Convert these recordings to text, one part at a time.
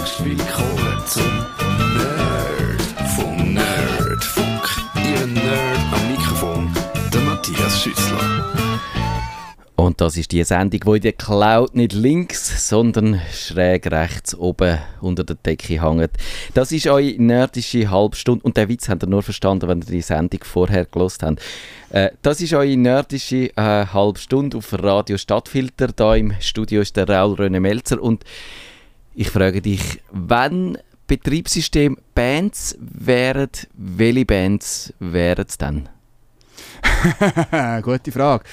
herzlichst willkommen zum Nerd vom Nerdfunk. Ihr Nerd am Mikrofon, der Matthias Schüssler. Und das ist die Sendung, die in der Cloud nicht links, sondern schräg rechts oben unter der Decke hängt. Das ist eure nerdische Halbstunde. Und den Witz habt ihr nur verstanden, wenn ihr die Sendung vorher gelost habt. Äh, das ist eure nerdische äh, Halbstunde auf Radio Stadtfilter. Da im Studio ist der Raul René Melzer. Und ich frage dich, wenn Betriebssystem Bands wären, welche Bands wären es dann? Gute Frage.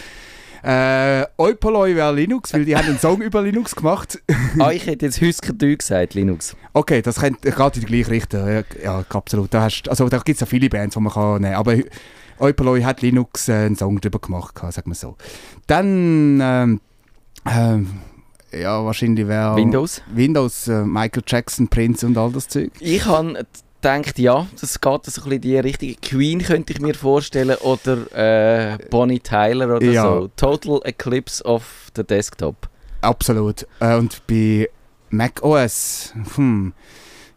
Äh, Eupoloi wäre Linux, weil die haben einen Song über Linux gemacht. ah, ich hätte jetzt Husker Du gesagt, Linux. Okay, das geht in die gleiche Richtung. Ja, ja absolut. Da, hast, also, da gibt es ja viele Bands, die man kann nehmen kann. Aber Eupoloi hat Linux äh, einen Song darüber gemacht, sagen wir so. Dann, ähm, äh, ja, wahrscheinlich wäre... Windows? Windows, äh, Michael Jackson, Prince und all das Zeug. Ich habe denkt, ja, das geht so ein bisschen die richtige Queen könnte ich mir vorstellen oder äh, Bonnie Tyler oder ja. so. Total Eclipse of the Desktop. Absolut. Äh, und bei Mac OS, hm,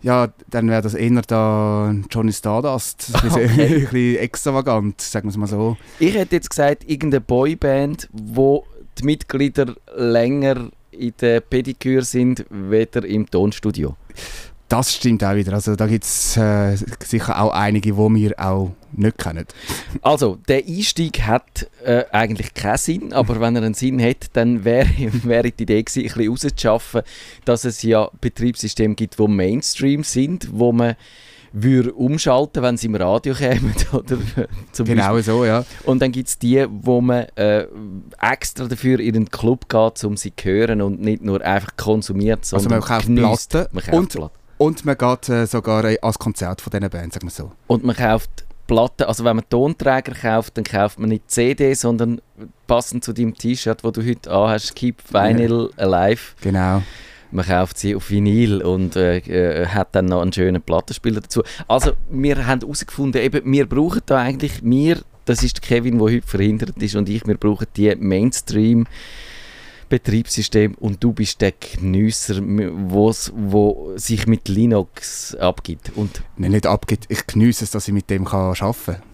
ja, dann wäre das eher da Johnny Stardust. Ein bisschen, okay. ein bisschen extravagant, sagen wir es mal so. Ich hätte jetzt gesagt, irgendeine Boyband, wo die Mitglieder länger in der Pediküre sind, weder im Tonstudio. Das stimmt auch wieder. Also da gibt es äh, sicher auch einige, die wir auch nicht kennen. Also, der Einstieg hat äh, eigentlich keinen Sinn, aber wenn er einen Sinn hat, dann wäre wär die Idee gewesen, ein bisschen rauszuschaffen, dass es ja Betriebssysteme gibt, die Mainstream sind, wo man würde umschalten, wenn sie im Radio kämen. Oder zum genau Beispiel. so, ja. Und dann gibt es die, wo man äh, extra dafür in den Club geht, um sie zu hören und nicht nur einfach konsumiert, sondern Also man kauft Platten man kauft und Platten. Und man geht äh, sogar als Konzert von diesen Bands, sagen wir so. Und man kauft Platten, also wenn man Tonträger kauft, dann kauft man nicht CD, sondern passend zu deinem T-Shirt, das du heute anhast, Keep Vinyl ja. Alive. Genau. Man kauft sie auf Vinyl und äh, äh, hat dann noch einen schönen Plattenspieler dazu. Also wir haben herausgefunden, eben, wir brauchen da eigentlich, wir, das ist Kevin, der heute verhindert ist und ich, wir brauchen die Mainstream- Betriebssystem und du bist der Genüsser, wo sich mit Linux abgibt. Und Nein, nicht abgibt, ich genieße es, dass ich mit dem arbeiten kann.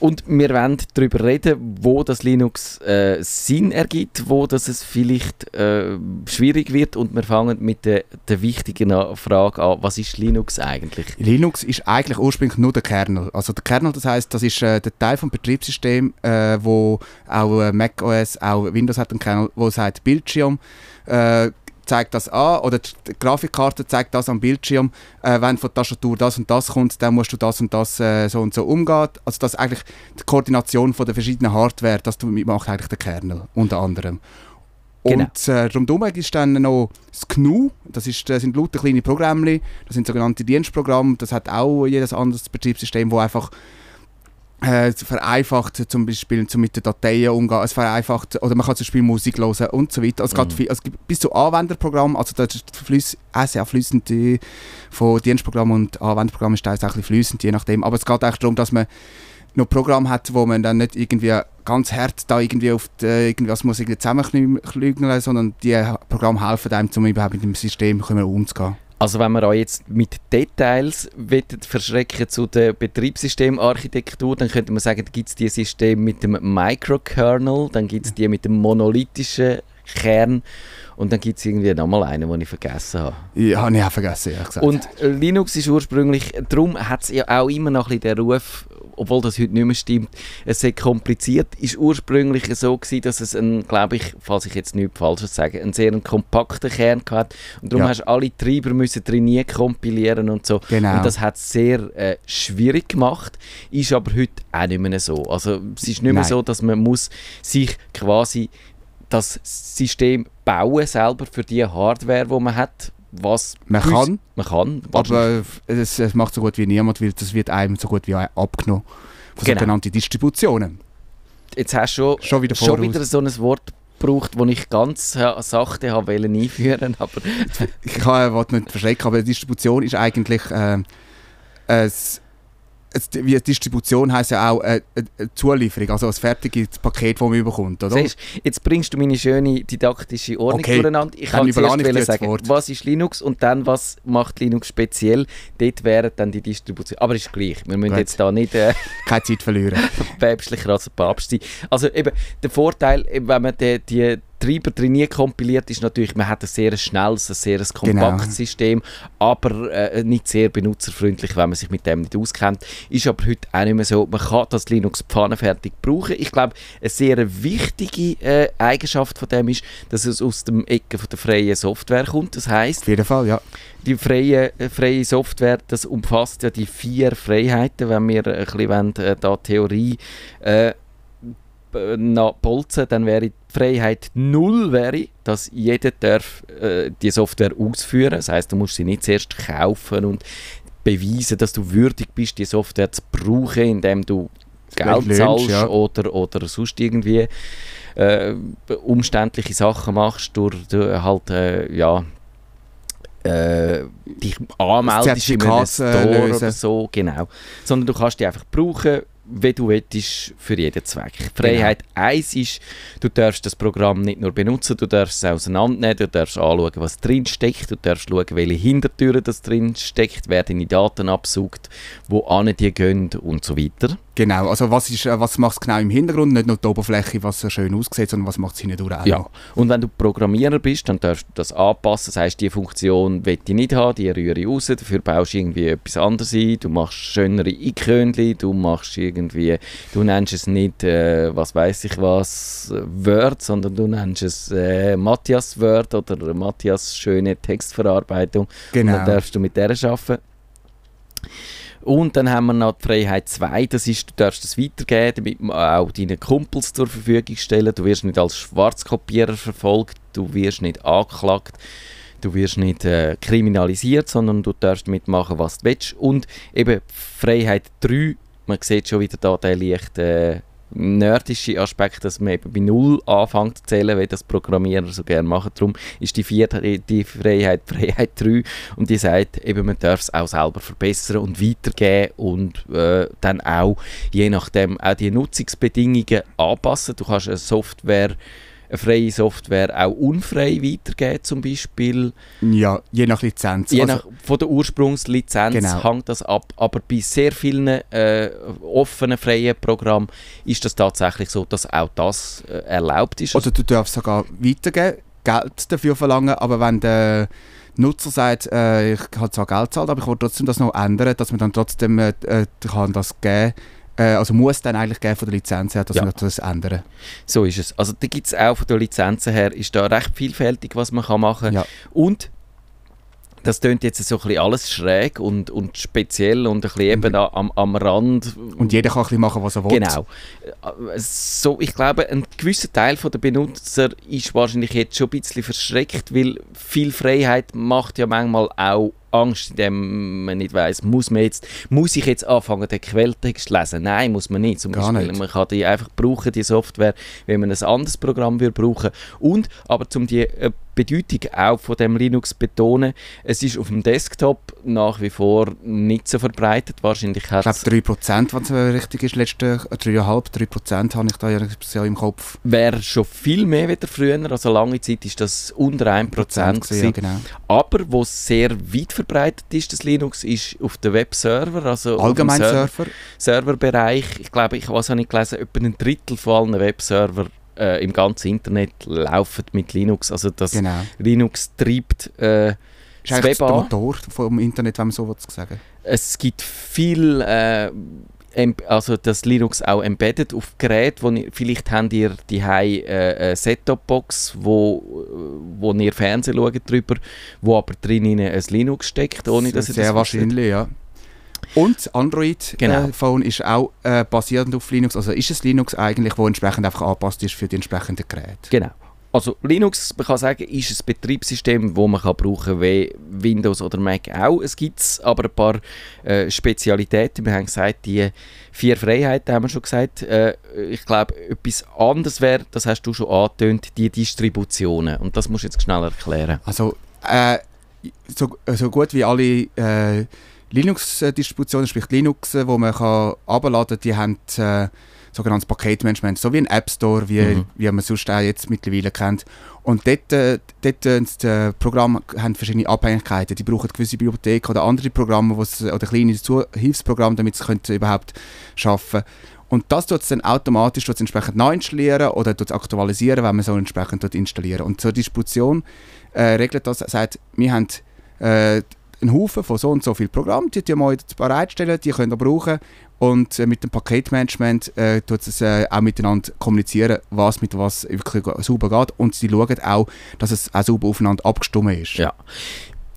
Und wir wollen darüber reden, wo das Linux äh, Sinn ergibt, wo das es vielleicht äh, schwierig wird. Und wir fangen mit der, der wichtigen Frage an, was ist Linux eigentlich? Linux ist eigentlich ursprünglich nur der Kernel. Also der Kernel, das heißt, das ist äh, der Teil vom Betriebssystem, äh, wo auch äh, Mac OS, auch Windows hat einen Kernel, wo sagt Bildschirm äh, zeigt das an oder die Grafikkarte zeigt das am Bildschirm, äh, wenn von der Tastatur das und das kommt, dann musst du das und das äh, so und so umgehen. Also das ist eigentlich die Koordination von der verschiedenen Hardware, das macht eigentlich der Kernel unter anderem. Genau. Und äh, rundum ist dann noch das GNU, das, ist, das sind lauter kleine Programme, das sind sogenannte Dienstprogramme, das hat auch jedes anderes Betriebssystem, wo einfach äh, vereinfacht zum Beispiel zum mit den Dateien umgehen, es vereinfacht, oder man kann zum Beispiel Musik hören und so weiter. Also, mhm. viel, also bis zu Anwenderprogramm, also das ist flüss, auch sehr flüssend von Dienstprogramm und Anwenderprogramm ist das auch ein flüssend, je nachdem. Aber es geht eigentlich darum, dass man noch Programm hat, wo man dann nicht irgendwie ganz hart da irgendwie auf die, muss irgendwie zusammenklügeln, sondern die Programme helfen einem, um überhaupt mit dem System umzugehen. Also wenn wir euch jetzt mit Details verschrecken zu der Betriebssystemarchitektur, dann könnte man sagen, da gibt es die Systeme mit dem Microkernel, dann gibt es die mit dem monolithischen Kern und dann gibt es irgendwie nochmal einen, den ich vergessen habe. Ja, habe ich auch vergessen, ja gesagt. Und Linux ist ursprünglich, darum hat es ja auch immer noch ein bisschen den Ruf, obwohl das heute nicht mehr stimmt, es sehr kompliziert, ist ursprünglich so gewesen, dass es ein, glaube ich, falls ich jetzt nichts Falsches sage, einen sehr kompakten Kern hat und darum ja. hast du alle Treiber müssen trainieren, kompilieren und so. Genau. Und das hat es sehr äh, schwierig gemacht, ist aber heute auch nicht mehr so. Also es ist nicht mehr Nein. so, dass man muss sich quasi das System bauen selber für die Hardware, die man hat. Was man kann, man kann aber es, es, macht so gut wie niemand, weil das wird einem so gut wie abgenommen von genau. sogenannten Distributionen. Jetzt hast du schon, schon, wieder, schon wieder so ein Wort gebraucht, das ich ganz sachte habe einführen aber Ich kann nicht verschrecken, aber Distribution ist eigentlich äh, ein wie Distribution heisst ja auch äh, äh, äh, Zulieferung, also ein fertiges Paket, das man bekommt, oder? Siehst, jetzt bringst du meine schöne didaktische Ordnung Okay, durcheinander. Ich kann zuerst ich jetzt sagen, Wort. was ist Linux und dann, was macht Linux speziell. Dort wäre dann die Distribution. Aber ist gleich. Wir müssen Gut. jetzt da nicht äh, Keine Zeit verlieren. päpstlicher als Papst sein. Also eben, der Vorteil, wenn man die, die Treiber drin nie kompiliert, ist natürlich, man hat ein sehr schnelles, ein sehr kompaktes Genau. System, aber äh, nicht sehr benutzerfreundlich, wenn man sich mit dem nicht auskennt. Ist aber heute auch nicht mehr so. Man kann das Linux pfannenfertig brauchen. Ich glaube, eine sehr wichtige äh, Eigenschaft von dem ist, dass es aus dem Ecke von der freien Software kommt. Das heißt, Auf jeden Fall, ja. die freie, äh, freie Software, das umfasst ja die vier Freiheiten, wenn wir ein bisschen wollen, äh, da Theorie äh, b- na, bolzen, dann wäre die Freiheit null, wäre, dass jeder darf äh, die Software ausführen. Das heißt, du musst sie nicht zuerst kaufen und beweisen, dass du würdig bist, die Software zu brauchen, indem du Geld Löhnst, zahlst ja. oder, oder sonst irgendwie äh, umständliche Sachen machst, durch, durch halt, äh, ja, äh, dich anmeldest in einem äh, Store lösen. oder so, genau. Sondern du kannst die einfach brauchen, wie du willst, für jeden Zweck. Freiheit 1 ist, du darfst das Programm nicht nur benutzen, du darfst es auseinandernehmen, du darfst anschauen, was drin steckt, du darfst schauen, welche Hintertüren das drin steckt, wer deine Daten absucht, wo an die gehen und so weiter. Genau, also was, ist, äh, was macht es genau im Hintergrund? Nicht nur die Oberfläche, was so schön aussieht, sondern was macht es hindurch auch Ja. noch. Und wenn du Programmierer bist, dann darfst du das anpassen. Das heisst, die Funktion will ich nicht haben, die rühre ich raus. Dafür baust du irgendwie etwas anderes ein. Du machst schönere Ikönchen, du machst irgendwie, du nennst es nicht, äh, was weiß ich was, Word, sondern du nennst es äh, Matthias Word oder Matthias schöne Textverarbeitung. Und dann Genau. darfst du mit der arbeiten. Und dann haben wir noch die Freiheit 2, das ist, du darfst es weitergeben, damit man auch deinen Kumpels zur Verfügung stellen. Du wirst nicht als Schwarzkopierer verfolgt, du wirst nicht angeklagt, du wirst nicht äh, kriminalisiert, sondern du darfst mitmachen, was du willst. Und eben Freiheit 3, man sieht schon wieder da den leicht äh, nerdische Aspekt, dass man eben bei Null anfängt zu zählen, wie das Programmierer so gerne machen. Darum ist die vierte die Freiheit Freiheit 3 und die sagt, eben, man darf es auch selber verbessern und weitergeben und äh, dann auch je nachdem auch die Nutzungsbedingungen anpassen. Du kannst eine Software, eine freie Software auch unfrei weitergeben zum Beispiel. Ja, je nach Lizenz. Je also, nach, von der Ursprungslizenz Genau. hängt das ab, aber bei sehr vielen äh, offenen, freien Programmen ist das tatsächlich so, dass auch das äh, erlaubt ist. Oder du darfst sogar weitergeben, Geld dafür verlangen, aber wenn der Nutzer sagt, äh, ich habe zwar Geld zahlt, aber ich will trotzdem das noch ändern, dass man dann trotzdem äh, äh, kann das geben äh, also muss dann eigentlich geben von der Lizenz her, dass Ja. man das ändern so ist es. Also da gibt es auch von der Lizenzen her, ist da recht vielfältig, was man kann machen kann. Ja. Und das tönt jetzt so ein bisschen alles schräg und, und speziell und ein bisschen eben Mhm. am, am Rand Und jeder kann ein bisschen machen, was er will. Genau. Äh, So, ich glaube, ein gewisser Teil der Benutzer ist wahrscheinlich jetzt schon ein bisschen verschreckt, weil viel Freiheit macht ja manchmal auch Angst, indem man nicht weiß, muss man jetzt, muss ich jetzt anfangen, den Quelltext zu lesen? Nein, muss man nicht. Zum Gar Beispiel, nicht. man kann die einfach brauchen, die Software, wenn man ein anderes Programm würde brauchen. Und, aber um die äh, Bedeutung auch von dem Linux betonen, es ist auf dem Desktop nach wie vor nicht so verbreitet. Wahrscheinlich Ich hat glaube 3%, wenn es äh, richtig ist, letzte äh, 3,5, 3% habe ich da ja im Kopf. wäre schon viel mehr wieder früher. Also lange Zeit ist das unter 1 Prozent gewesen. ja, genau. Aber wo sehr weit verbreitet ist, das Linux, ist auf den Webserver, also Allgemein Server. Serverbereich. Ich glaube, ich was habe ich gelesen, etwa ein Drittel von allen Webserver äh, im ganzen Internet laufen mit Linux. Also das Genau. Linux treibt äh, das Web der an. Motor vom Internet, wenn man so sagen Es gibt viel, äh, also das Linux auch embedded auf Geräten, wo ihr, vielleicht habt ihr die äh, eine Set-Top-Box, wo, wo ihr Fernsehen schaut drüber, wo aber drin ein Linux steckt, ohne dass ihr Sehr das wahrscheinlich, ja. Und das Android-Phone Genau. ist auch äh, basierend auf Linux. Also ist es Linux eigentlich, wo entsprechend einfach angepasst ist für die entsprechenden Geräte. Genau. Also Linux, man kann sagen, ist ein Betriebssystem, das man kann brauchen wie Windows oder Mac auch. Es gibt aber ein paar äh, Spezialitäten. Wir haben gesagt, die vier Freiheiten haben wir schon gesagt. Äh, ich glaube, etwas anderes wäre, das hast du schon angetönt, die Distributionen. Und das musst du jetzt schnell erklären. Also äh, so, so gut wie alle äh, Linux-Distributionen, sprich Linux, wo man kann abladen, die haben äh, sogenanntes Paketmanagement, so wie ein App Store, wie, Mhm. wie man sonst auch jetzt mittlerweile kennt. Und dort, äh, dort äh, die Programme haben verschiedene Abhängigkeiten. Die brauchen gewisse Bibliotheken oder andere Programme, oder kleine Hilfsprogramme, damit sie können überhaupt schaffen und das tut es dann automatisch tut's entsprechend neu installieren oder tut's aktualisieren, wenn man so entsprechend dort installieren. Und zur Distribution äh, regelt das, sagt, wir haben äh, einen Haufen von so und so vielen Programmen, die die mal bereitstellen, die könnt ihr brauchen und äh, mit dem Paketmanagement äh, tut es äh, auch miteinander kommunizieren, was mit was wirklich sauber geht und sie schauen auch, dass es auch sauber aufeinander abgestimmt ist. Ja.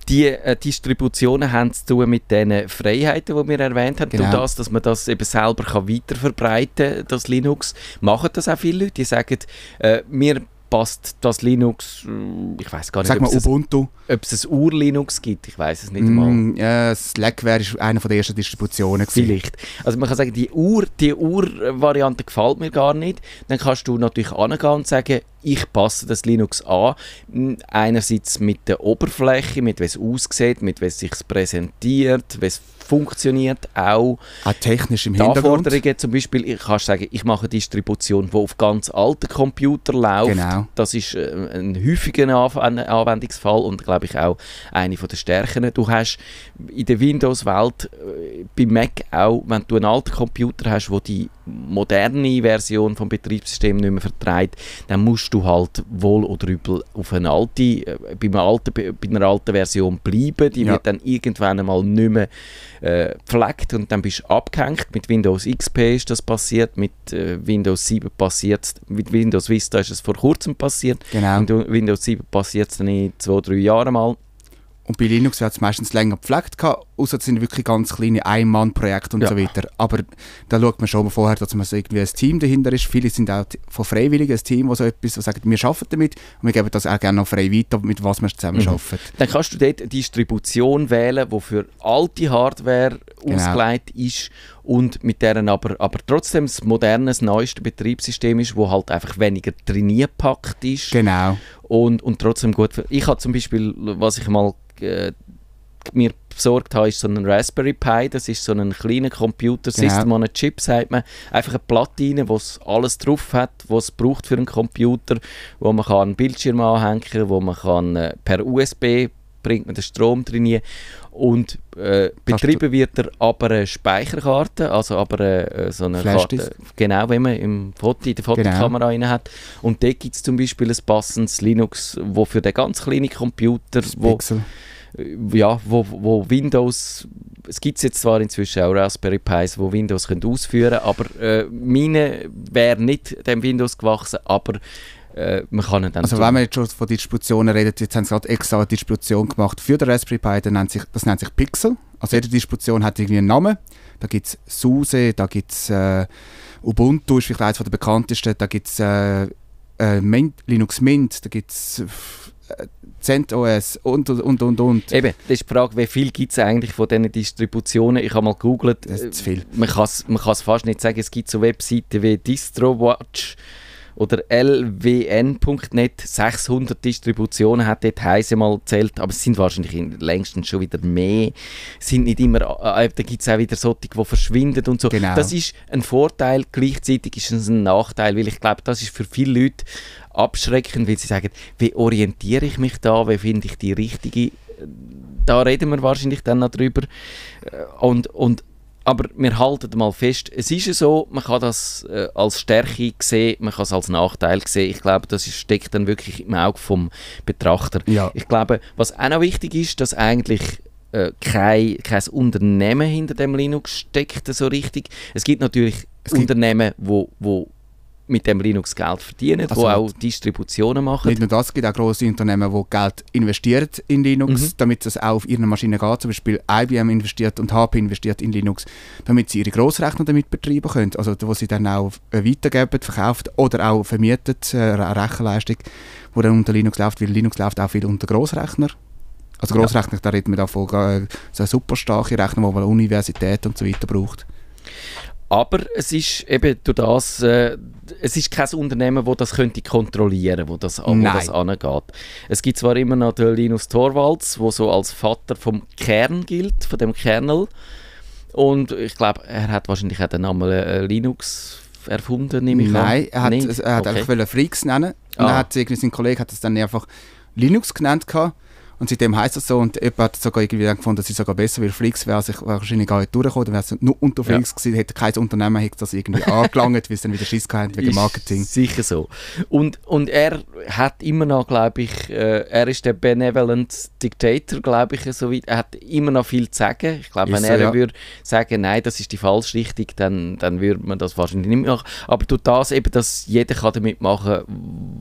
Die äh, Distributionen haben zu tun mit den Freiheiten, die wir erwähnt haben. Genau. Durch das, dass man das eben selber kann weiterverbreiten kann, das Linux. Machen das auch viele Leute, die sagen, äh, mir passt das Linux, äh, ich weiß gar nicht, Sag mal Ubuntu. ob es ein Ur-Linux gibt, ich weiß es nicht mal. Mm, ja, Slackware ist eine der ersten Distributionen. gewesen. Vielleicht. Also man kann sagen, die Ur, die Ur-Variante gefällt mir gar nicht. Dann kannst du natürlich angehen und sagen, ich passe das Linux an. N- Einerseits mit der Oberfläche, mit wie es aussieht, mit wie es sich präsentiert, wie es funktioniert, auch Auch technisch im die Hintergrund. Anforderungen zum Beispiel, ich kann sagen, ich mache eine Distribution, die auf ganz alten Computern läuft. Genau. Das ist äh, ein häufiger Anw- Anwendungsfall und glaube ich auch eine der Stärken. Du hast in der Windows-Welt äh, bei Mac auch, wenn du einen alten Computer hast, wo die moderne Version vom Betriebssystem nicht mehr vertreibt, dann musst du halt wohl oder übel auf eine alte, äh, bei, einer alten, bei einer alten Version bleiben. Die Ja. wird dann irgendwann einmal nicht mehr äh, gepflegt und dann bist du abgehängt. Mit Windows XP ist das passiert, mit äh, Windows 7 passiert mit Windows Vista ist es vor kurzem passiert. Genau. Mit Windows 7 passiert es dann in zwei, drei Jahren mal. Und bei Linux wird es meistens länger gepflegt, gehabt, außer es sind wirklich ganz kleine Ein-Mann-Projekte und Ja. so weiter. Aber da schaut man schon mal vorher, dass man so irgendwie ein Team dahinter ist. Viele sind auch von Freiwilligen ein Team, das so etwas, das sagt, wir arbeiten damit und wir geben das auch gerne noch frei weiter, mit was wir zusammen Mhm. arbeiten. Dann kannst du dort eine Distribution wählen, die für alte Hardware Genau. ausgelegt ist und mit deren aber, aber trotzdem das moderne, das neueste Betriebssystem ist, wo halt einfach weniger trainiert ist. Genau. und, und trotzdem gut. Ich habe zum Beispiel, was ich mal äh, mir besorgt habe, ist so ein Raspberry Pi. Das ist so ein kleiner Computer, Genau. System on a Chip, sagt man. Einfach eine Platine, wo es alles drauf hat, was es braucht für einen Computer, wo man kann einen Bildschirm anhängen, wo man kann äh, per USB bringt man den Strom drin und äh, betrieben wird er aber eine Speicherkarte, also aber äh, so eine. Karte, genau, wenn man im Foto, in der Fotokamera rein hat. Und dort gibt es zum Beispiel ein passendes Linux, wo für den ganz kleinen Computer, Das wo, Pixel. Äh, ja, wo, wo Windows, es gibt jetzt zwar inzwischen auch Raspberry Pis, wo Windows können ausführen aber äh, meine wäre nicht dem Windows gewachsen, aber äh, man kann ihn dann Also tun. wenn man jetzt schon von Distributionen redet, jetzt haben sie gerade extra eine Distribution gemacht für den Raspberry Pi, der nennt sich, das nennt sich Pixel. Also jede Distribution hat irgendwie einen Namen. Da gibt es SUSE, da gibt es äh, Ubuntu, ist vielleicht eines der bekanntesten, da gibt es äh, äh, Linux Mint, da gibt es CentOS und und und und. Eben, das ist die Frage, wie viel gibt es eigentlich von diesen Distributionen? Ich habe mal gegoogelt. Das ist zu viel. Man kann es man kann's fast nicht sagen. Es gibt so Webseiten wie DistroWatch oder lwn.net. 600 Distributionen hat dort heise mal gezählt, aber es sind wahrscheinlich in- längstens schon wieder mehr. Es sind nicht immer, äh, äh, da gibt es auch wieder solche, die verschwinden und so. Genau. Das ist ein Vorteil, gleichzeitig ist es ein Nachteil, weil ich glaube, das ist für viele Leute abschreckend, weil sie sagen, wie orientiere ich mich da, wie finde ich die richtige da reden wir wahrscheinlich dann noch drüber. Äh, Und, und, aber wir halten mal fest, es ist ja so, man kann das äh, als Stärke sehen, man kann es als Nachteil sehen. Ich glaube, das ist, steckt dann wirklich im Auge vom Betrachter. Ja. Ich glaube, was auch noch wichtig ist, dass eigentlich äh, kein, kein Unternehmen hinter dem Linux steckt so richtig. Es gibt natürlich Es gibt- Unternehmen, wo, wo mit dem Linux Geld verdienen, Also mit- auch Distributionen machen. Nicht nur das, es gibt auch grosse Unternehmen, die Geld investieren in Linux, Mhm. damit es auch auf ihren Maschinen geht. Zum Beispiel IBM investiert und HP investiert in Linux, damit sie ihre Grossrechner damit betreiben können. Also wo sie dann auch weitergeben, verkauft oder auch vermietet, äh, eine Rechenleistung, die dann unter Linux läuft, weil Linux läuft auch viel unter Grossrechner. Also Ja. Grossrechner, da reden wir davon, äh, so super starke Rechner, die man Universität und so weiter braucht. Aber es ist eben durch das, äh, es ist kein Unternehmen, das das könnte kontrollieren, wo das, wo Nein. das angeht. Es gibt zwar immer noch den Linus Torvalds, der so als Vater vom Kern gilt, von dem Kernel. Und ich glaube, er hat wahrscheinlich auch den Namen äh, Linux erfunden, nehme ich Nein, an. er hat, er hat Okay. einfach Freaks nennen. Und Ah. dann hat irgendwie sein Kollege hat es dann einfach Linux genannt gehabt. Und seitdem heisst das so. Und jemand hat sogar irgendwie dann gefunden, das ist sogar besser, weil Freaks wäre sich wahrscheinlich gar nicht durchgekommen. Dann wäre es nur unter Ja. Freaks gewesen, hätte kein Unternehmen hätte das irgendwie angelangt, weil es dann wieder Schiss gehabt wegen Marketing. Sicher so. Und, und er hat immer noch, glaube ich, äh, er ist der Benevolent Dictator, glaube ich, soweit. Er hat immer noch viel zu sagen. Ich glaube, wenn so, er ja. würde sagen, nein, das ist die falsche Richtung, dann, dann würde man das wahrscheinlich nicht mehr machen. Aber durch das eben, dass jeder kann damit machen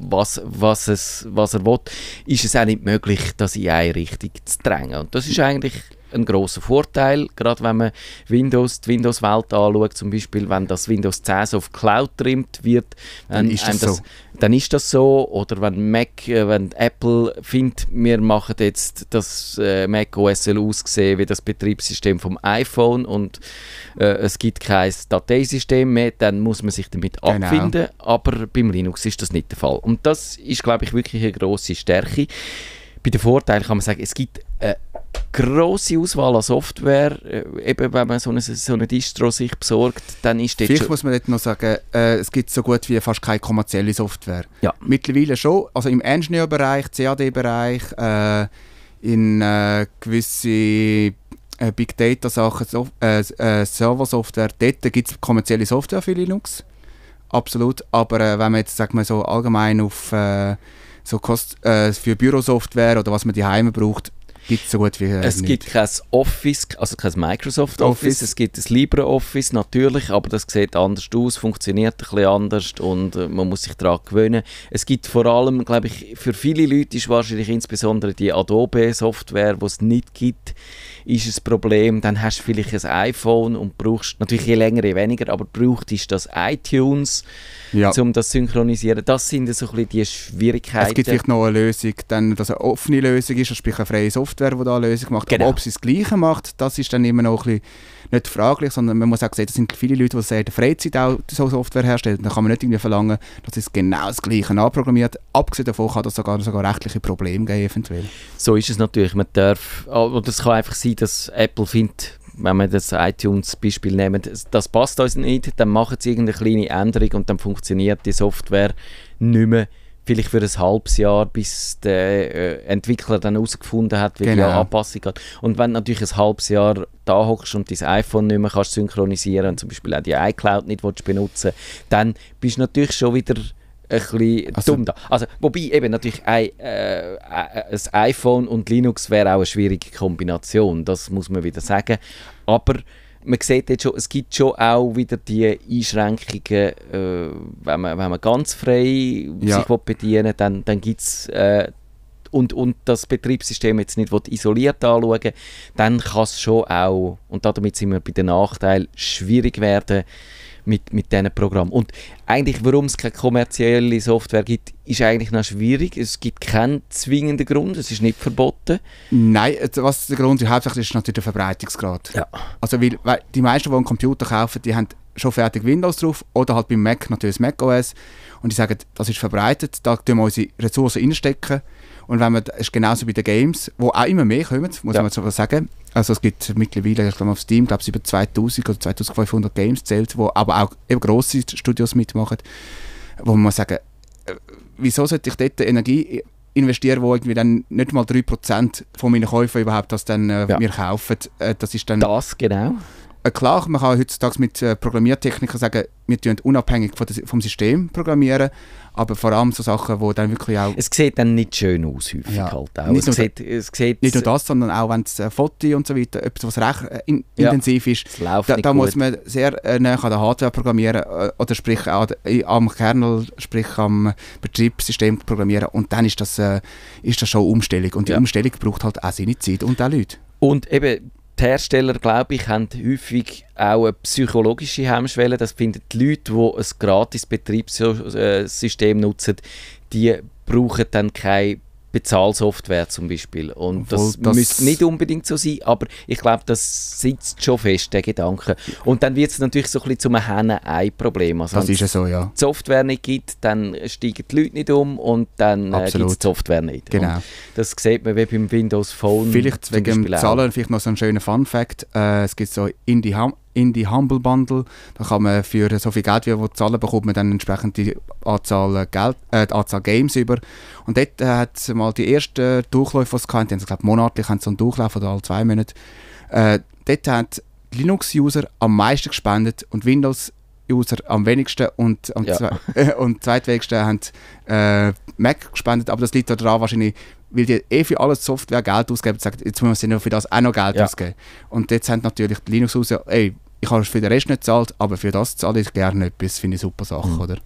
was, was, es, was er will, ist es auch nicht möglich, das in eine Richtung zu drängen. Und das ist eigentlich ein großer Vorteil, gerade wenn man Windows, die Windows-Welt anschaut, zum Beispiel, wenn das Windows 10 so auf Cloud trimmt wird, Dann ist das einem so. dann ist das so. Oder wenn Mac, äh, wenn Apple findet, wir machen jetzt das äh, Mac OS soll aussehen wie das Betriebssystem vom iPhone und äh, es gibt kein Dateisystem mehr, dann muss man sich damit Genau. abfinden. Aber beim Linux ist das nicht der Fall. Und das ist, glaube ich, wirklich eine grosse Stärke. Bei den Vorteilen kann man sagen, es gibt eine grosse Auswahl an Software. Äh, eben, wenn man so eine, so eine Distro sich besorgt, dann ist dort Vielleicht muss man dort noch sagen, äh, es gibt so gut wie fast keine kommerzielle Software. Ja. Mittlerweile schon, also im Engineer-Bereich, CAD-Bereich, äh, in äh, gewisse äh, Big Data-Sachen, so, äh, äh, Server-Software, dort gibt es kommerzielle Software für Linux. Absolut. Aber äh, wenn man jetzt sag mal, so allgemein auf äh, so Kost, äh, für Bürosoftware oder was man die Heime braucht, gibt es so gut wie äh, Es nicht. gibt kein Office, also kein Microsoft Office. Office. es gibt ein LibreOffice natürlich, aber das sieht anders aus, funktioniert ein bisschen anders und äh, man muss sich daran gewöhnen. Es gibt vor allem, glaube ich, für viele Leute ist wahrscheinlich insbesondere die Adobe-Software, die es nicht gibt, ist ein Problem. Dann hast du vielleicht ein iPhone und brauchst, natürlich je länger, je weniger, aber brauchst das iTunes, ja. um das zu synchronisieren. Das sind so ein bisschen die Schwierigkeiten. Es gibt vielleicht noch eine Lösung, dann, dass eine offene Lösung ist, sprich eine freie Software, die da eine Lösung macht. Genau. Aber ob sie das Gleiche macht, das ist dann immer noch ein bisschen nicht fraglich, sondern man muss auch sehen, das sind viele Leute, die sehr in der Freizeit auch so Software herstellen. Dann kann man nicht irgendwie verlangen, dass es genau das Gleiche anprogrammiert. Abgesehen davon kann das sogar, sogar rechtliche Probleme geben, eventuell. So ist es natürlich. Man darf, oder es kann einfach sein, dass Apple findet, wenn wir das iTunes-Beispiel nehmen, das- passt uns nicht, dann machen sie irgendeine kleine Änderung und dann funktioniert die Software nicht mehr. Vielleicht für ein halbes Jahr, bis der äh, Entwickler dann herausgefunden hat, wie die Genau. Anpassung geht. Und wenn du natürlich ein halbes Jahr da hockst und dein iPhone nicht mehr kannst synchronisieren und zum Beispiel auch die iCloud nicht willst benutzen dann bist du natürlich schon wieder ein bisschen Also- dumm da. Also, wobei eben natürlich ein, äh, ein iPhone und Linux wäre auch eine schwierige Kombination, das muss man wieder sagen. Aber man sieht jetzt schon, es gibt schon auch wieder die Einschränkungen, äh, wenn, man, wenn man ganz frei Ja. sich bedienen will, dann, dann gibt es äh, und, und das Betriebssystem jetzt nicht isoliert anschauen dann kann es schon auch, und damit sind wir bei den Nachteilen, schwierig werden mit, mit diesen Programmen. Und eigentlich, warum es keine kommerzielle Software gibt, ist eigentlich noch schwierig. Es gibt keinen zwingenden Grund, es ist nicht verboten. Nein, äh, was der Grund ist, hauptsächlich ist natürlich der Verbreitungsgrad. Ja. Also weil, weil die meisten, die einen Computer kaufen, die haben schon fertig Windows drauf oder halt beim Mac natürlich Mac OS und die sagen, das ist verbreitet, da tun wir unsere Ressourcen reinstecken und wenn man, das ist genauso bei den Games, wo auch immer mehr kommen, muss Ja. man so sagen. Also es gibt mittlerweile, ich glaube auf Steam, glaube ich, über 2000 oder 2500 Games zählt, wo aber auch eben grosse Studios mitmachen, wo man sagen, äh, wieso sollte ich dort Energie investieren, wo irgendwie dann nicht mal 3% von meinen Käufen überhaupt das dann äh, Ja. mir kaufen. Äh, das ist dann Das genau. Äh, klar, man kann heutzutage mit äh, Programmiertechnikern sagen, wir tun unabhängig von des, vom System programmieren, aber vor allem so Sachen, wo dann wirklich auch Es sieht dann nicht schön aus, häufig Ja. halt auch. Nicht Es nur sieht, es sieht, nicht nur das, sondern auch wenn es äh, Foto und so weiter, etwas, was recht äh, in, Ja. intensiv ist, da, nicht da muss man sehr äh, nah an der Hardware programmieren äh, oder sprich äh, am Kernel, sprich am Betriebssystem programmieren und dann ist das, äh, ist das schon Umstellung und die Ja. Umstellung braucht halt auch seine Zeit und auch Leute. Und eben, die Hersteller, glaube ich, haben häufig auch eine psychologische Hemmschwelle. Das finden die Leute, die ein gratis Betriebssystem nutzen, die brauchen dann kein Bezahlsoftware zum Beispiel. Und Obwohl das, das- müsste nicht unbedingt so sein, aber ich glaube, das sitzt schon fest, der Gedanke. Und dann wird es natürlich so ein bisschen zum Henne-Ei-Problem. Also, Das wenn ist ja so, ja. die Software nicht gibt, dann steigen die Leute nicht um und dann äh, gibt es die Software nicht. Genau. Und das sieht man wie beim Windows Phone. Vielleicht zum wegen dem. Zahlen vielleicht noch so ein schöner Fun-Fact. Äh, es gibt so Indie, hum Indie Humble Bundle. Da kann man für so viel Geld, wie man zahlen, bekommt man dann entsprechend die Anzahl, äh, Geld, äh, die Anzahl Games über. Und dort äh, hat es mal die ersten Durchläufe, die es hatten, die haben, ich glaube monatlich haben so einen Durchlauf oder alle zwei Monate. Äh, dort hat Linux-User am meisten gespendet und Windows-User am wenigsten und am Ja. zwei, äh, und zweitwenigsten haben äh, Mac gespendet, aber das liegt daran wahrscheinlich, weil die eh für alles Software Geld ausgeben und sagen, jetzt müssen wir für das auch noch Geld Ja. ausgeben. Und jetzt haben natürlich die Linux-User, ey, ich habe für den Rest nicht gezahlt, aber für das zahle ich gerne etwas, finde ich eine super Sache, Mhm. oder?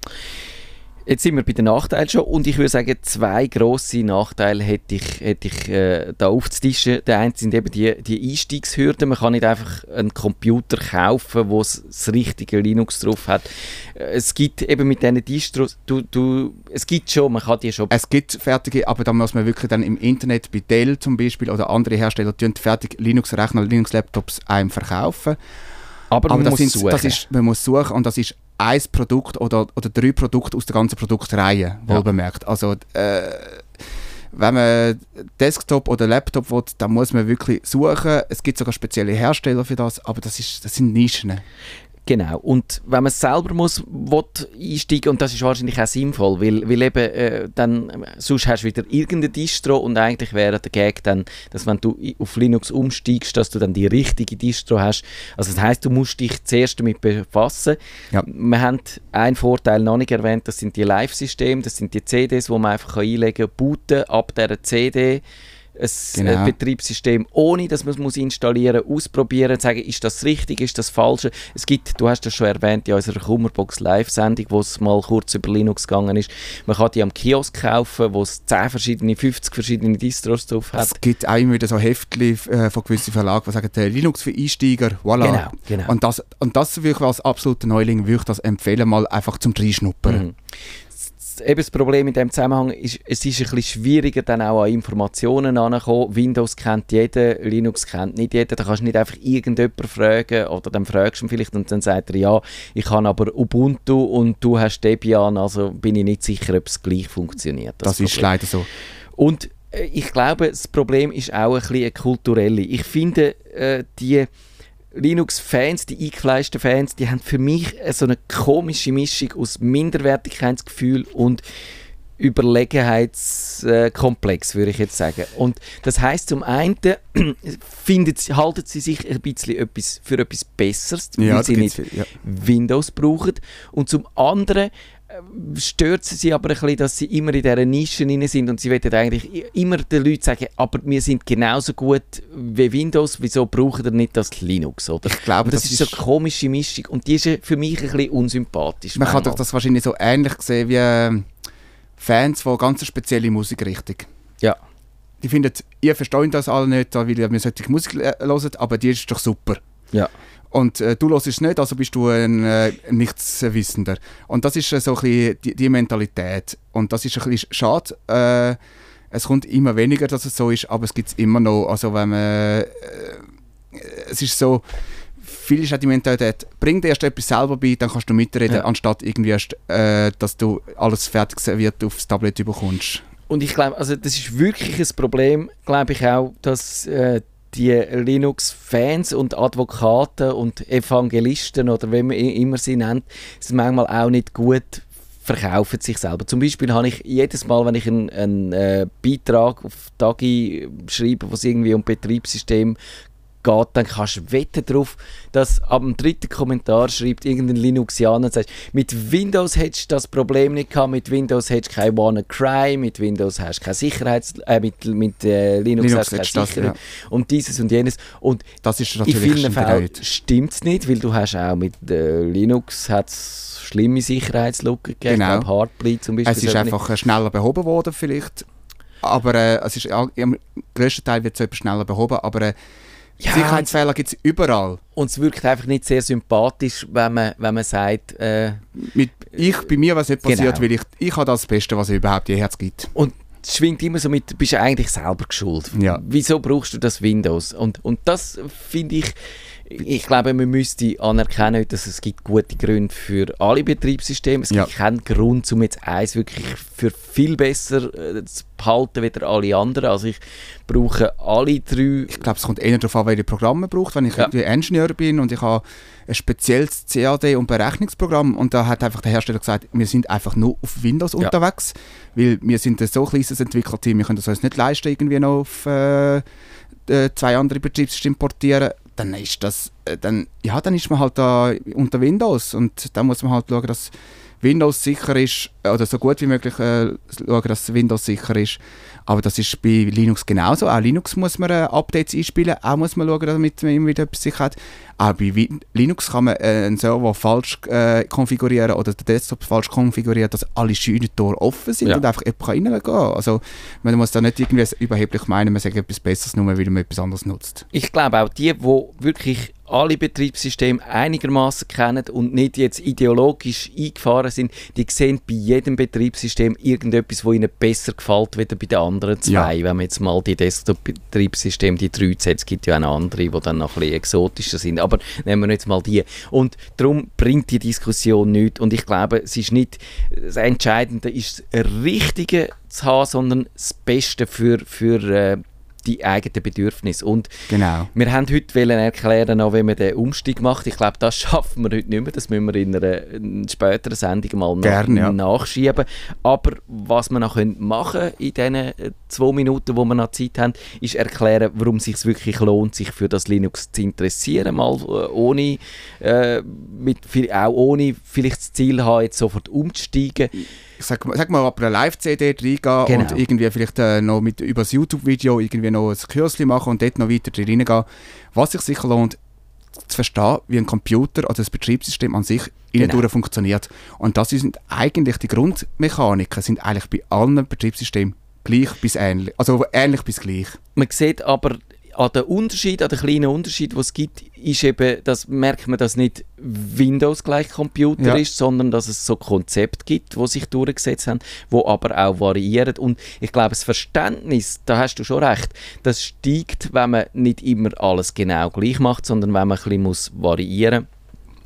Jetzt sind wir bei den Nachteilen schon und ich würde sagen, zwei grosse Nachteile hätte ich, hätte ich äh, da aufzutischen. Der eine sind eben die, die Einstiegshürden. Man kann nicht einfach einen Computer kaufen, wo es das richtige Linux drauf hat. Äh, Es gibt eben mit diesen Distros, du, du, es gibt schon, man kann die schon Es gibt fertige, aber da muss man wirklich dann im Internet bei Dell zum Beispiel oder andere Hersteller tun fertig Linux-Rechner, Linux-Laptops einem verkaufen. Aber, man Aber das, muss sind, suchen. das ist, man muss suchen und das ist ein Produkt oder, oder drei Produkte aus der ganzen Produktreihe, Ja. wohlbemerkt. Also äh, wenn man Desktop oder Laptop will, dann muss man wirklich suchen. Es gibt sogar spezielle Hersteller für das, aber das, ist, das sind Nischen. Genau. Und wenn man es selber muss, will einsteigen, und das ist wahrscheinlich auch sinnvoll, weil, weil eben äh, dann, äh, sonst hast du wieder irgendeine Distro und eigentlich wäre der Gag dann, dass wenn du auf Linux umsteigst, dass du dann die richtige Distro hast. Also das heißt, du musst dich zuerst damit befassen. Ja. Wir haben einen Vorteil noch nicht erwähnt, das sind die Live-Systeme, das sind die CDs, wo man einfach einlegen kann, booten ab dieser CD ein Genau. Betriebssystem, ohne dass man es muss installieren muss, ausprobieren, sagen, ist das richtig, ist das falsch. Es gibt, du hast das schon erwähnt, in unserer Kummerbox Live-Sendung, wo es mal kurz über Linux gegangen ist, man kann die am Kiosk kaufen, wo es 10 verschiedene, 50 verschiedene Distros drauf hat. Es gibt auch immer wieder so Heftchen äh, von gewissen Verlagen, die sagen, Linux für Einsteiger, voilà. Genau, genau. Und das, und das würde ich als absoluter Neuling würde ich das empfehlen, mal einfach zum Reinschnuppern. Mhm. Das- Eben das Problem in dem Zusammenhang ist, es ist ein bisschen schwieriger, dann auch an Informationen anzukommen. Windows kennt jeder, Linux kennt nicht jeder. Da kannst du nicht einfach irgendjemanden fragen oder dann fragst du ihn vielleicht und dann sagt er, ja, ich habe aber Ubuntu und du hast Debian, also bin ich nicht sicher, ob es gleich funktioniert. Das, ist Problem. leider so. Und äh, ich glaube, das Problem ist auch ein bisschen eine kulturelle. Ich finde, äh, die Linux-Fans, die eingefleischten Fans, die haben für mich so eine komische Mischung aus Minderwertigkeitsgefühl und Überlegenheitskomplex, würde ich jetzt sagen. Und das heißt zum einen, findet, sie- halten sie sich ein bisschen etwas für etwas Besseres, weil Ja, sie nicht ja. Windows brauchen. Und zum anderen stört sie aber ein bisschen, dass sie immer in dieser Nische drin sind und sie wollen eigentlich immer den Leuten sagen, aber wir sind genauso gut wie Windows, wieso brauchen ihr nicht das Linux, oder? Ich glaube, das, das ist so eine komische Mischung und die ist äh, für mich ein bisschen unsympathisch. Man kann manchmal. doch das wahrscheinlich so ähnlich sehen wie ähm, Fans von ganz spezielle Musikrichtung. Ja. Die finden, ihr versteht das alle nicht, weil ihr solche Musik äh, hört, aber die ist doch super. Ja. Und äh, du hörst es nicht, also bist du ein, äh, Nichtswissender. Und das ist äh, so ein bisschen die, die Mentalität. Und das ist ein bisschen schade. Äh, es kommt immer weniger, dass es so ist, aber es gibt es immer noch. Also wenn man... Äh, es ist so... Viel ist auch die Mentalität, bring dir erst etwas selber bei, dann kannst du mitreden, Ja. anstatt irgendwie erst, äh, dass du alles fertig serviert aufs Tablet bekommst. Und ich glaube, also das ist wirklich ein Problem, glaube ich auch, dass äh, die Linux-Fans und Advokaten und Evangelisten oder wie man immer sie nennt, es manchmal auch nicht gut verkaufen sich selber. Zum Beispiel habe ich jedes Mal, wenn ich einen, einen äh, Beitrag auf Tagi schreibe, wo es irgendwie um Betriebssystem geht, dann kannst du wetten darauf, dass ab dem dritten Kommentar schreibt irgendein Linuxianer und sagt, mit Windows hättest du das Problem nicht gehabt, mit Windows hättest du kein WannaCry, mit Windows hast du keine Sicherheits... Äh, mit, mit äh, Linux, Linux hast du keine Sicherheit und dieses und jenes. Und Das ist in natürlich vielen stimmt Fällen stimmt es nicht, weil du hast auch mit äh, Linux hat's schlimme Sicherheitslücken gegeben. Genau. Ich glaube, Heartbleed zum Beispiel. Es ist sollte nicht- einfach äh, schneller behoben worden vielleicht. Aber äh, es ist, all- im grössten Teil wird es etwas schneller behoben. Aber äh, Ja, Sicherheitsfehler gibt es überall. Und es wirkt einfach nicht sehr sympathisch, wenn man, wenn man sagt, äh, Mit, ich, bei mir was nicht passiert, Genau. weil ich, ich habe das Beste, was es überhaupt jemals gibt. Und es schwingt immer so mit, du bist eigentlich selber geschuld. Ja. Wieso brauchst du das Windows? Und, und das finde ich, ich glaube, man müsste anerkennen, dass es gibt gute Gründe für alle Betriebssysteme. Es Ja. gibt keinen Grund, um jetzt eins wirklich für viel besser äh, zu behalten wie alle anderen. Also ich brauche alle drei. Ich glaube, es kommt eher darauf an, welche Programme man braucht. Wenn ich Ja. Ingenieur bin und ich habe ein spezielles CAD- und Berechnungsprogramm und da hat einfach der Hersteller gesagt, wir sind einfach nur auf Windows Ja. unterwegs, weil wir sind ein so kleines Entwicklerteam, wir können das uns nicht leisten, irgendwie noch auf äh, äh, zwei andere Betriebssysteme portieren. Dann ist das, äh, dann, ja, dann ist man halt da unter Windows und dann muss man halt schauen, dass Windows sicher ist, oder so gut wie möglich äh, schauen, dass Windows sicher ist. Aber das ist bei Linux genauso. Auch Linux muss man äh, Updates einspielen, auch muss man schauen, damit man immer wieder etwas sicher hat. Auch bei Wi- Linux kann man äh, einen Server falsch äh, konfigurieren oder den Desktop falsch konfigurieren, dass alle Scheunentore offen sind Ja. und einfach jemand reingehen kann. Also man muss da nicht irgendwie überheblich meinen, man sagt etwas Besseres, nur weil man etwas anderes nutzt. Ich glaube auch die, die wirklich alle Betriebssysteme einigermaßen kennen und nicht jetzt ideologisch eingefahren sind, die sehen bei jedem Betriebssystem irgendetwas, wo ihnen besser gefällt wie bei den anderen zwei. Wenn man jetzt mal die Desktop-Betriebssysteme, die 3 hat, es gibt ja auch andere, die dann noch ein bisschen exotischer sind. Aber nehmen wir jetzt mal die. Und darum bringt die Diskussion nichts. Und ich glaube, es ist nicht das Entscheidende, ist das Richtige zu haben, sondern das Beste für, für äh, die eigenen Bedürfnisse. Und Genau. wir haben heute wollen erklären, auch wie man den Umstieg macht. Ich glaube, das schaffen wir heute nicht mehr. Das müssen wir in einer, in späteren Sendung mal nach, Gerne, ja. nachschieben. Aber was wir noch können machen in diesen zwei Minuten, wo wir noch Zeit haben, ist erklären, warum es sich wirklich lohnt, sich für das Linux zu interessieren. Mal äh, ohne, äh, mit, auch ohne vielleicht das Ziel haben, jetzt sofort umzusteigen. Ich sag, mal- sag mal, ab einer Live-CD reingehen Genau. und irgendwie vielleicht äh, noch mit, über das YouTube-Video irgendwie noch ein Kürzchen machen und dort noch weiter reingehen. Was sich sicher lohnt, zu verstehen, wie ein Computer oder das Betriebssystem an sich innen Genau. funktioniert. Und das sind eigentlich die Grundmechaniken, sind eigentlich bei allen Betriebssystemen gleich bis ähnlich. Also ähnlich bis gleich. Man sieht aber an den Unterschied, an den kleinen Unterschied, was es gibt, ist eben, dass merkt man, dass nicht Windows gleich Computer Ja. ist, sondern dass es so Konzepte gibt, die sich durchgesetzt haben, wo aber auch variieren. Und ich glaube, das Verständnis, da hast du schon recht, das steigt, wenn man nicht immer alles genau gleich macht, sondern wenn man ein bisschen muss variieren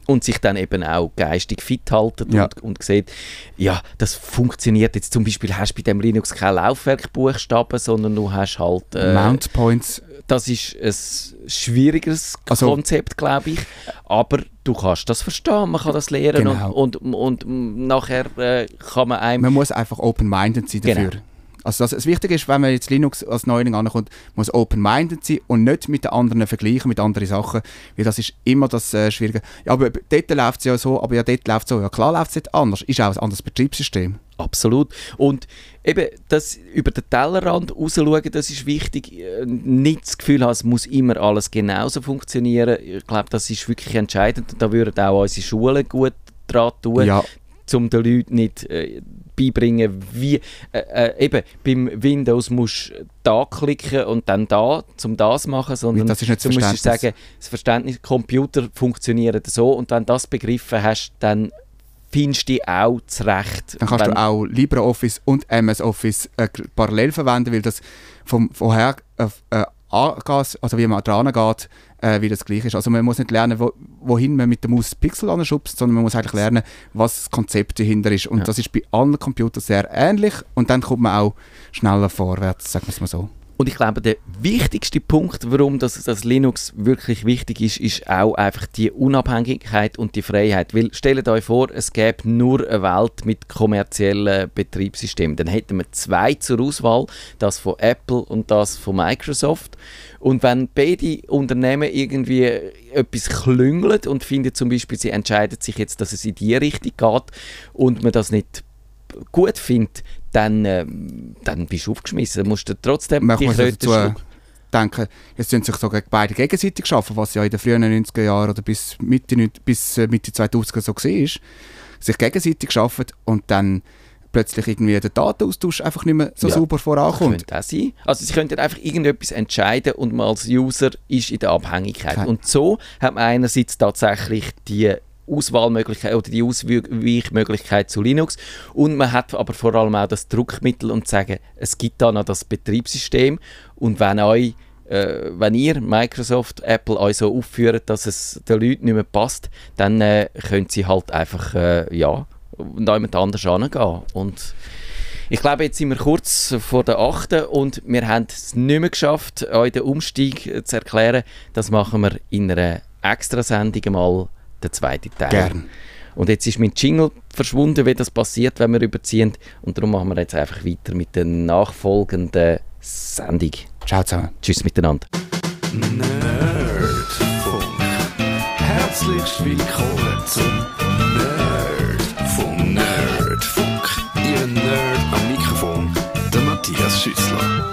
und sich dann eben auch geistig fit halten Ja. und, und sieht, ja, das funktioniert jetzt zum Beispiel, hast du bei dem Linux keine Laufwerkbuchstaben, sondern du hast halt äh, Mount Points. das ist ein schwierigeres Also- Konzept, glaube ich. Aber du kannst das verstehen, man kann das lernen Genau. und, und, und, nachher äh, kann man einem... Man muss einfach open-minded sein dafür. Genau. Also das, das Wichtige ist, wenn man jetzt Linux als Neuling ankommt, muss open-minded sein und nicht mit den anderen vergleichen, mit anderen Sachen, weil das ist immer das äh, Schwierige. Ja, aber dort läuft es ja so, aber ja, dort läuft es so. Ja, klar läuft es dort anders. Ist auch ein anderes Betriebssystem. Absolut. Und eben, das über den Tellerrand rausschauen, das ist wichtig. Äh, Nicht das Gefühl haben, es muss immer alles genauso funktionieren. Ich glaube, das ist wirklich entscheidend. Und da würden auch unsere Schulen gut dran tun. Ja, um den Leuten nicht äh, beibringen, wie äh, äh, eben beim Windows musst du da klicken und dann da, um das zu machen, sondern Das ist nicht das du musst sagen, das Verständnis, Computer funktionieren so und wenn du das begriffen hast, dann findest du auch zurecht. dann kannst du auch LibreOffice und MS Office äh, parallel verwenden, weil das vom vorher äh, äh, angeht, also wie man dran geht, äh, wie das gleich ist. Also man muss nicht lernen, wo, wohin man mit der Maus Pixel anschubst, sondern man muss eigentlich lernen, was das Konzept dahinter ist. Und Ja. das ist bei allen Computern sehr ähnlich und dann kommt man auch schneller vorwärts, sagen wir es mal so. Und ich glaube, der wichtigste Punkt, warum das, das Linux wirklich wichtig ist, ist auch einfach die Unabhängigkeit und die Freiheit. Weil stellt euch vor, es gäbe nur eine Welt mit kommerziellen Betriebssystemen. Dann hätten wir zwei zur Auswahl, das von Apple und das von Microsoft. Und wenn beide Unternehmen irgendwie etwas klüngeln und finden zum Beispiel, sie entscheiden sich jetzt, dass es in die Richtung geht und man das nicht gut findet, dann, ähm, dann bist du aufgeschmissen. Dann musst du trotzdem Man die Kröte dazu denken, jetzt sind sich sogar beide gegenseitig schaffen, was ja in den frühen 90er Jahren oder bis Mitte, bis äh, Mitte 2000er so war. Sich gegenseitig schaffen und dann plötzlich irgendwie der Datenaustausch einfach nicht mehr so Ja. sauber Das vorankommt. könnte auch sein. Also sie könnten einfach irgendetwas entscheiden und man als User ist in der Abhängigkeit. Okay. Und so hat man einerseits tatsächlich die Auswahlmöglichkeit oder die Ausweichmöglichkeit zu Linux. Und man hat aber vor allem auch das Druckmittel und sagen, es gibt da noch das Betriebssystem und wenn euch äh, wenn ihr Microsoft, Apple euch so aufführt, dass es den Leuten nicht mehr passt, dann äh, können sie halt einfach äh, ja, jemand anders angehen. Und ich glaube, jetzt sind wir kurz vor der 8. und wir haben es nicht mehr geschafft, euch den Umstieg zu erklären. Das machen wir in einer Extrasendung mal den zweiten Teil. Gerne. Und jetzt ist mein Jingle verschwunden, wie das passiert, wenn wir überziehen. Und darum machen wir jetzt einfach weiter mit der nachfolgenden Sendung. Ciao zusammen. Tschüss miteinander. Nerdfunk. Herzlich willkommen zum Nerdfunk. Nerdfunk. Ihr Nerd am Mikrofon, der Matthias Schüssler.